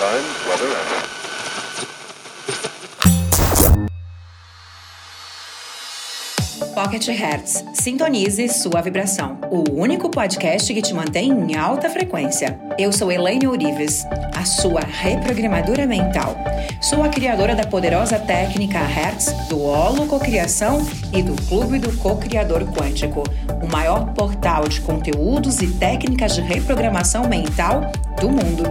Time, weather, and Pocket Hertz. Sintonize sua vibração. O único podcast que te mantém em alta frequência. Eu sou Elaine Ourives, a sua reprogramadora mental. Sou a criadora da poderosa técnica Hertz, do Holo Cocriação e do Clube do Co-Criador Quântico, o maior portal de conteúdos e técnicas de reprogramação mental do mundo.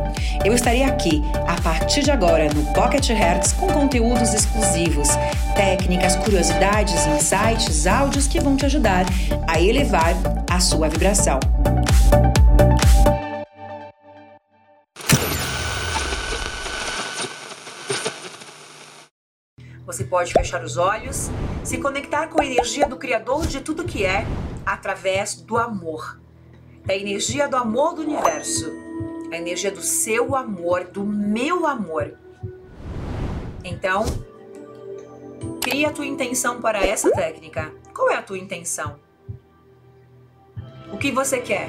Eu estarei aqui a partir de agora no Pocket Hertz com conteúdos exclusivos, técnicas, curiosidades, insights, áudios que vão te ajudar a elevar a sua vibração. Você pode fechar os olhos, se conectar com a energia do Criador de tudo que é, através do amor, da energia do amor do universo, a energia do seu amor, do meu amor. Então, cria a tua intenção para essa técnica. Qual é a tua intenção? O que você quer?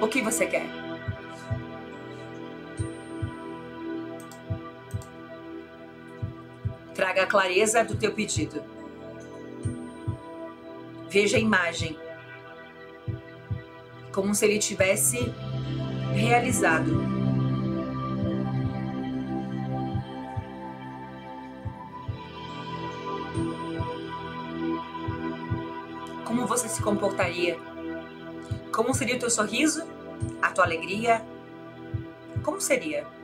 O que você quer? Traga a clareza do teu pedido. Veja a imagem como se ele tivesse realizado. Como você se comportaria? Como seria o teu sorriso? A tua alegria? Como seria?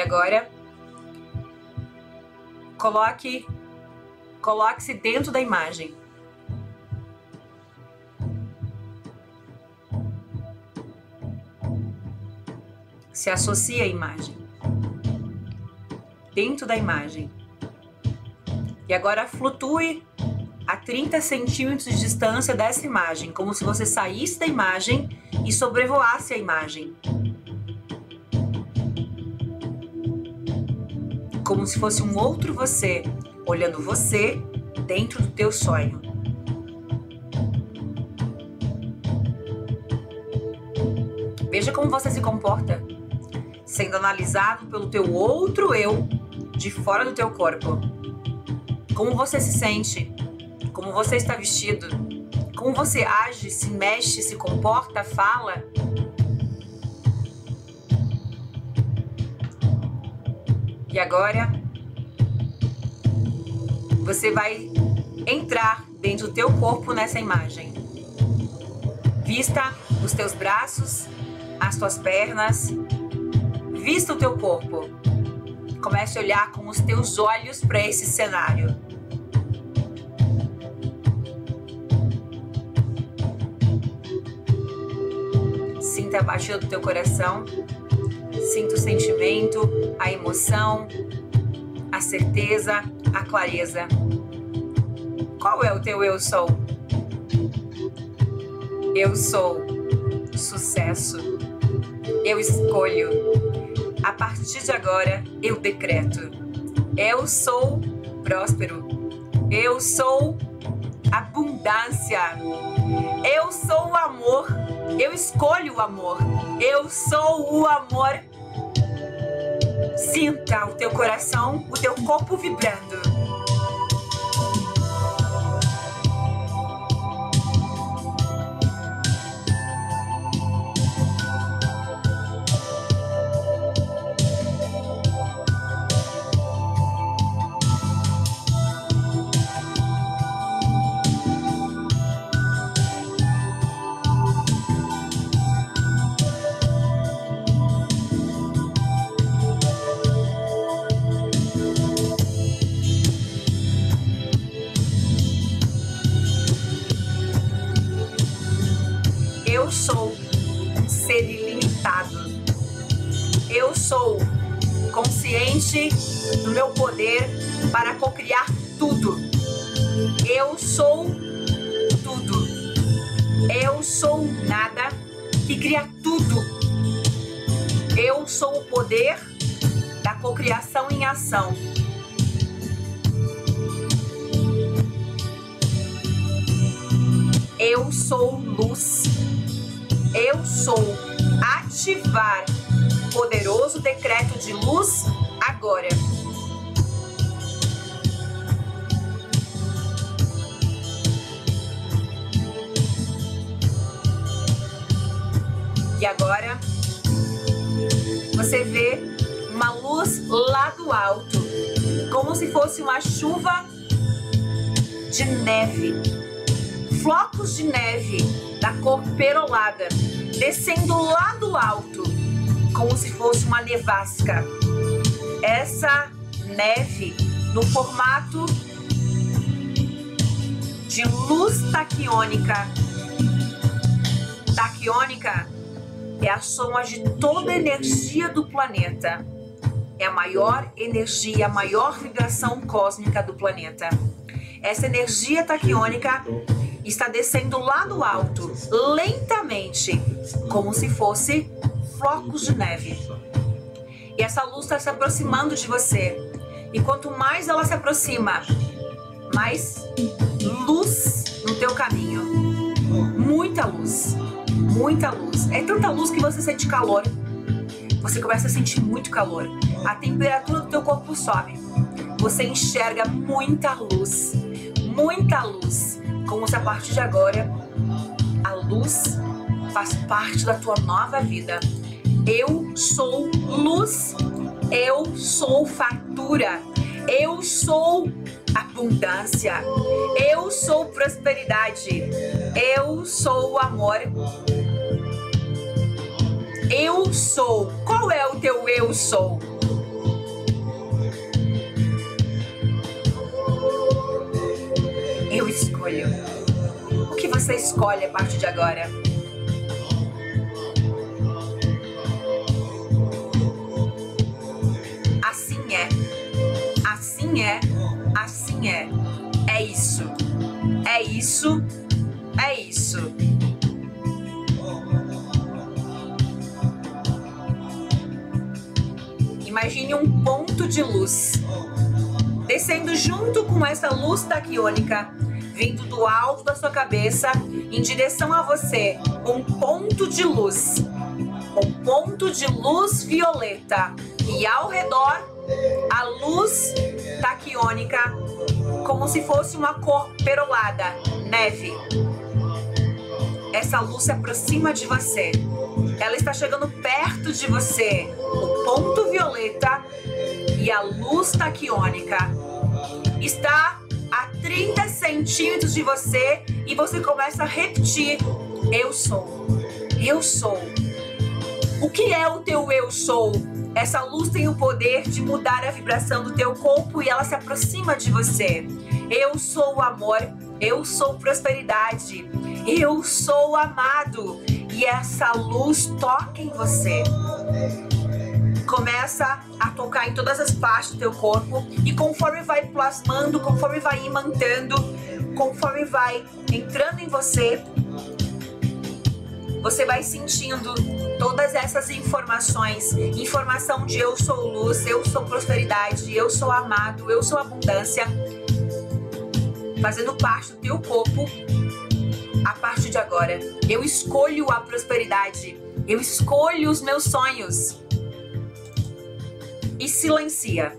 E agora, coloque coloque-se dentro da imagem. Se associe à imagem. Dentro da imagem. E agora flutue a 30 centímetros de distância dessa imagem, como se você saísse da imagem e sobrevoasse a imagem. Como se fosse um outro você, olhando você dentro do teu sonho. Veja como você se comporta, sendo analisado pelo teu outro eu de fora do teu corpo. Como você se sente? Como você está vestido? Como você age, se mexe, se comporta, fala? E agora você vai entrar dentro do teu corpo nessa imagem. Vista os teus braços, as tuas pernas, vista o teu corpo. Comece a olhar com os teus olhos para esse cenário. Sinta a batida do teu coração, sinta o sentimento, a emoção, a certeza, a clareza. Qual é o teu eu sou? Eu sou sucesso. Eu escolho. A partir de agora, eu decreto. Eu sou próspero. Eu sou abundância. Eu sou o amor. Eu escolho o amor. Eu sou o amor. Sinta o teu coração, o teu corpo vibrando. Eu sou um ser ilimitado. Eu sou consciente do meu poder para cocriar tudo. Eu sou tudo. Eu sou nada que cria tudo. Eu sou o poder da cocriação em ação. Eu sou luz. Eu sou ativar poderoso decreto de luz agora. E agora você vê uma luz lá do alto, como se fosse uma chuva de neve. Flocos de neve da cor perolada descendo lá do alto, como se fosse uma nevasca. Essa neve no formato de luz taquiônica. Taquiônica é a soma de toda a energia do planeta. É a maior energia, a maior vibração cósmica do planeta. Essa energia taquiônica está descendo lá do alto, lentamente, como se fosse flocos de neve. E essa luz está se aproximando de você. E quanto mais ela se aproxima, mais luz no teu caminho. Muita luz muita luz. É tanta luz que você sente calor. Você começa a sentir muito calor. A temperatura do teu corpo sobe. Você enxerga muita luz. Muita luz. Como se a partir de agora a luz faz parte da tua nova vida. Eu sou luz. Eu sou fartura. Eu sou abundância. Eu sou prosperidade. Eu sou amor. Eu sou. Qual é o teu eu sou? Escolho. O que você escolhe a partir de agora? Assim é. Assim é. Assim é. É isso. É isso. É isso. Imagine um ponto de luz descendo junto com essa luz taquiônica, vindo do alto da sua cabeça em direção a você, um ponto de luz, um ponto de luz violeta e ao redor a luz taquiônica como se fosse uma cor perolada, neve. Essa luz se aproxima de você. Ela está chegando perto de você. O ponto violeta e a luz taquiônica está 30 centímetros de você e você começa a repetir: Eu sou. Eu sou. O que é o teu eu sou? Essa luz tem o poder de mudar a vibração do teu corpo e ela se aproxima de você. Eu sou o amor, eu sou prosperidade, eu sou amado e essa luz toca em você. Começa a tocar em todas as partes do teu corpo e conforme vai plasmando, conforme vai imantando, conforme vai entrando em você, você vai sentindo todas essas informações, informação de eu sou luz, eu sou prosperidade, eu sou amado, eu sou abundância, fazendo parte do teu corpo a partir de agora. Eu escolho a prosperidade. Eu escolho os meus sonhos. E silencia.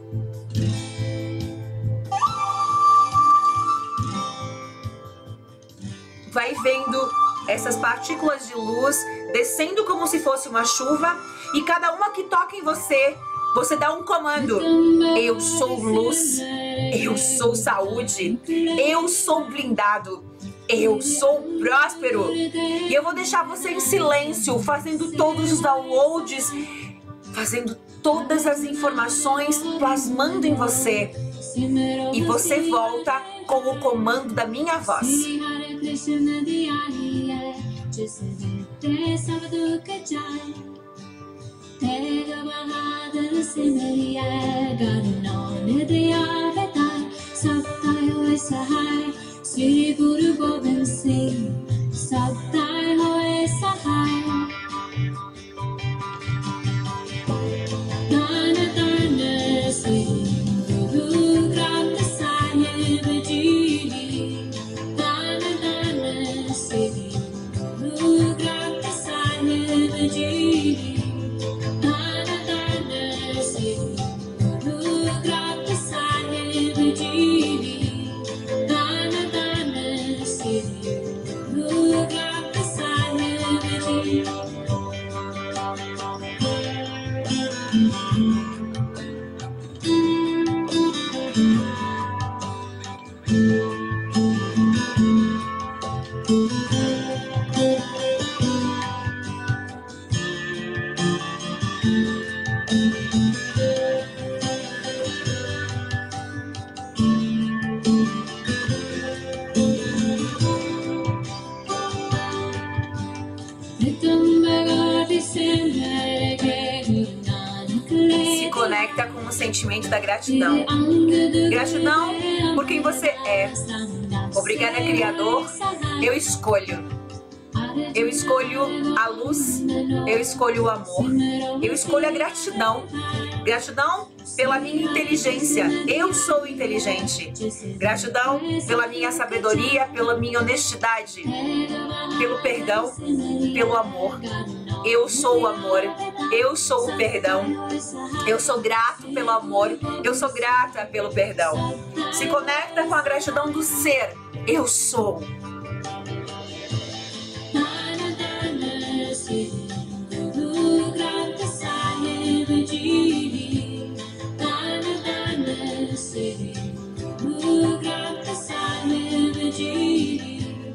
Vai vendo essas partículas de luz descendo como se fosse uma chuva e cada uma que toca em você, você dá um comando. Eu sou luz. Eu sou saúde. Eu sou blindado. Eu sou próspero. E eu vou deixar você em silêncio, fazendo todos os downloads, fazendo todas as informações, plasmando em você. E você volta com o comando da minha voz. Shri गुरु गोविंद सिंह सब sentimento da gratidão. Gratidão por quem você Obrigada, Criador. Eu escolho. Eu escolho a luz, eu escolho o amor, eu escolho a gratidão. Gratidão pela minha inteligência, eu sou inteligente. Gratidão pela minha sabedoria, pela minha honestidade, pelo perdão, pelo amor. Eu sou o amor, eu sou o perdão. Eu sou grato pelo amor, eu sou grata pelo perdão. Se conecta com a gratidão do ser. Eu sou.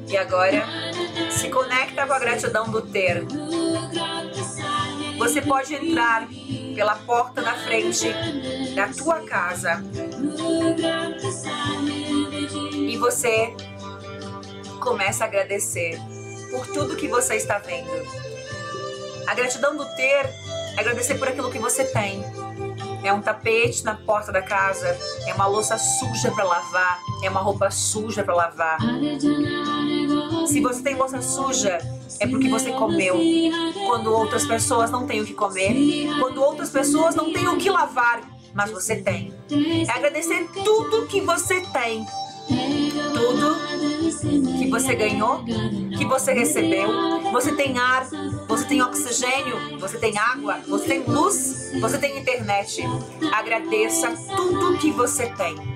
E agora, se conecta com a gratidão do ter. Você pode entrar pela porta da frente da tua casa e você começa a agradecer por tudo que você está vendo. A gratidão do ter é agradecer por aquilo que você tem. É um tapete na porta da casa, é uma louça suja para lavar, é uma roupa suja para lavar. Se você tem louça suja, é porque você comeu. Quando outras pessoas não têm o que comer, quando outras pessoas não têm o que lavar, mas você tem. É agradecer tudo que você tem. Tudo que você ganhou, que você recebeu. Você tem ar, você tem oxigênio, você tem água, você tem luz, você tem internet. Agradeça tudo que você tem.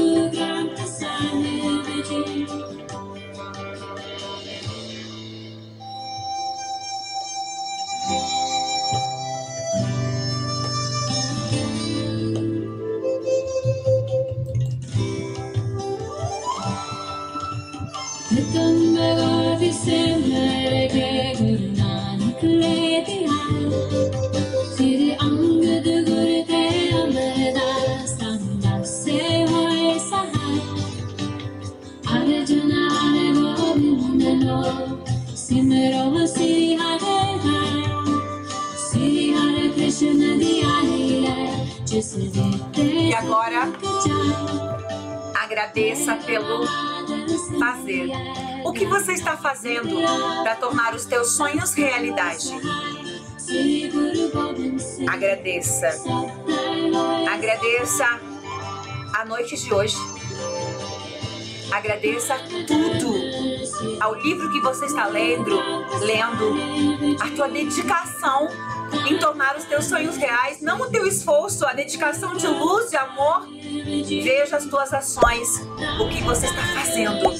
E agora, agradeça pelo fazer. O que você está fazendo para tornar os teus sonhos realidade? Agradeça. Agradeça a noite de hoje. Agradeça tudo ao livro que você está lendo, lendo, a tua dedicação em tornar os teus sonhos reais, não o teu esforço, a dedicação de luz, e amor. Veja as tuas ações, o que você está fazendo.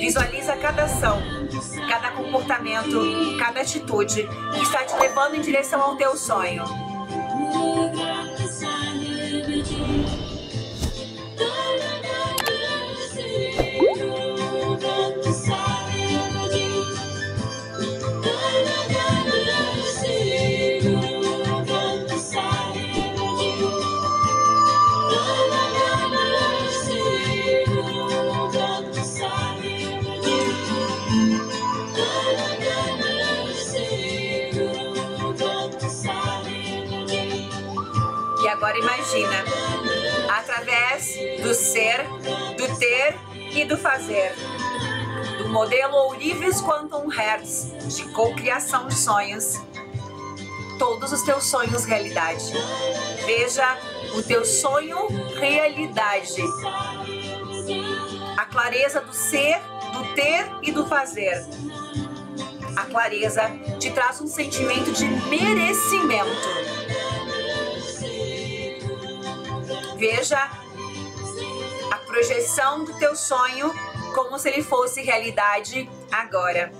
Visualiza cada ação, cada comportamento, cada atitude que está te levando em direção ao teu sonho. Imagina, através do ser, do ter e do fazer, do modelo Ourives Quantum Hertz de cocriação de sonhos, todos os teus sonhos realidade. Veja o teu sonho realidade. A clareza do ser, do ter e do fazer. A clareza te traz um sentimento de merecimento. Veja a projeção do teu sonho como se ele fosse realidade agora.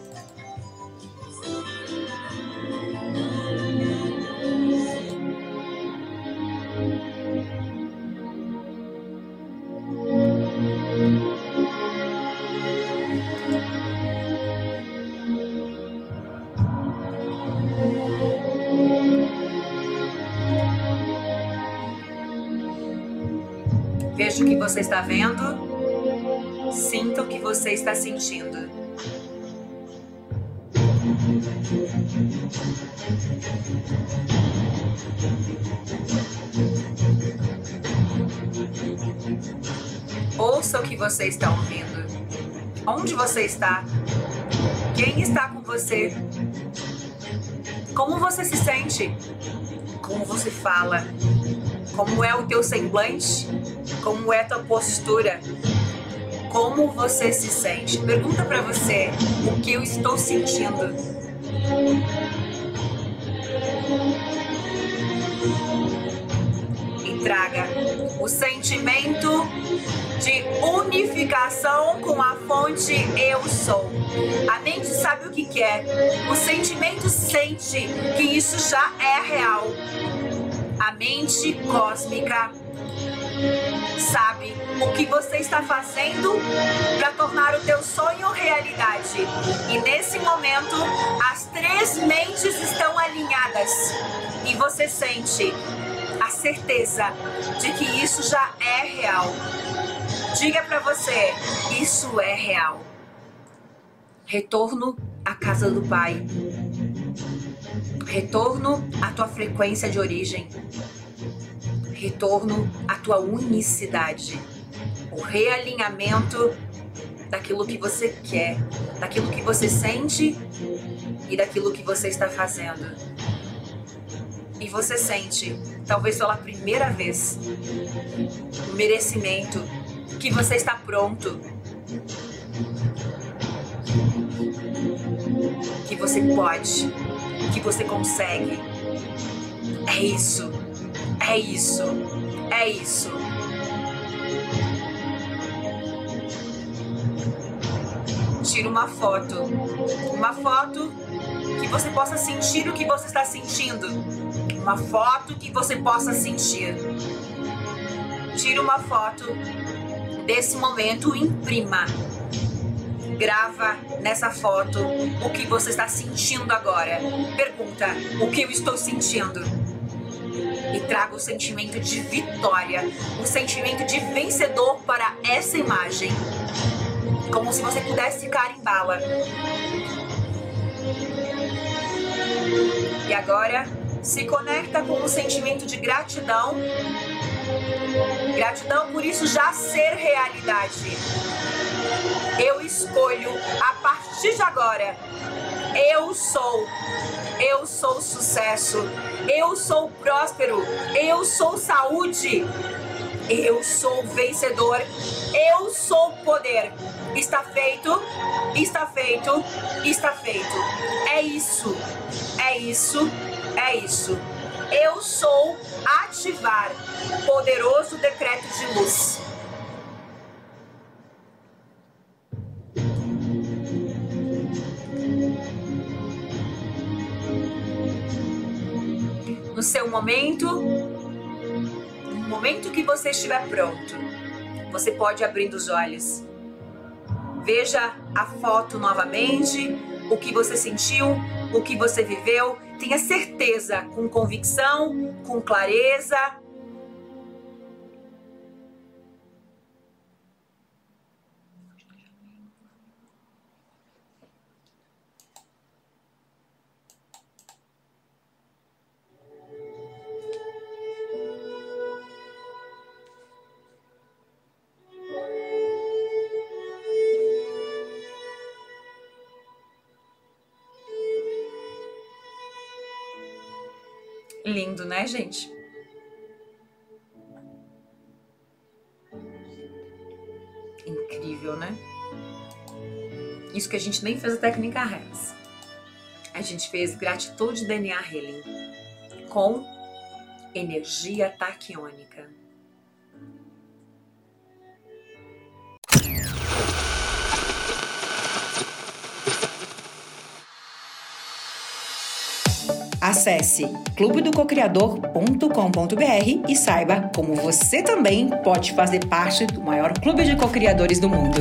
Você está vendo, sinta o que você está sentindo. Ouça o que você está ouvindo. Onde você está? Quem está com você? Como você se sente? Como você fala? Como é o teu semblante? Como é a tua postura? Como você se sente? Pergunta para você o que eu estou sentindo. E traga o sentimento de unificação com a fonte eu sou. A mente sabe o que quer. O sentimento sente que isso já é real. A mente cósmica sabe o que você está fazendo para tornar o teu sonho realidade. E nesse momento, as três mentes estão alinhadas e você sente a certeza de que isso já é real. Diga para você, isso é real. Retorno à casa do Pai. Retorno à tua frequência de origem. Retorno à tua unicidade. O realinhamento daquilo que você quer, daquilo que você sente e daquilo que você está fazendo. E você sente, talvez pela primeira vez, o merecimento que você está pronto. Que você pode que você consegue. É isso. É isso. É isso. Tira uma foto. Uma foto que você possa sentir o que você está sentindo. Uma foto que você possa sentir. Tira uma foto desse momento, imprima grava nessa foto o que você está sentindo agora. Pergunta: o que eu estou sentindo? E traga o sentimento de vitória, o sentimento de vencedor para essa imagem. Como se você pudesse carimbá-la. E agora, se conecta com o sentimento de gratidão. Gratidão por isso já ser realidade. Eu escolho a partir de agora. Eu sou. Eu sou sucesso. Eu sou próspero. Eu sou saúde. Eu sou vencedor. Eu sou poder. Está feito. Está feito. Está feito. É isso. É isso. É isso. Eu sou ativar poderoso decreto de luz. No seu momento, no momento que você estiver pronto, você pode abrir os olhos. Veja a foto novamente, o que você sentiu, o que você viveu. Tenha certeza, com convicção, com clareza, né, gente? Incrível, né? Isso que a gente nem fez a técnica Hertz. A gente fez gratitude DNA Healing com energia taquiônica. Acesse clubedococriador.com.br e saiba como você também pode fazer parte do maior clube de cocriadores do mundo.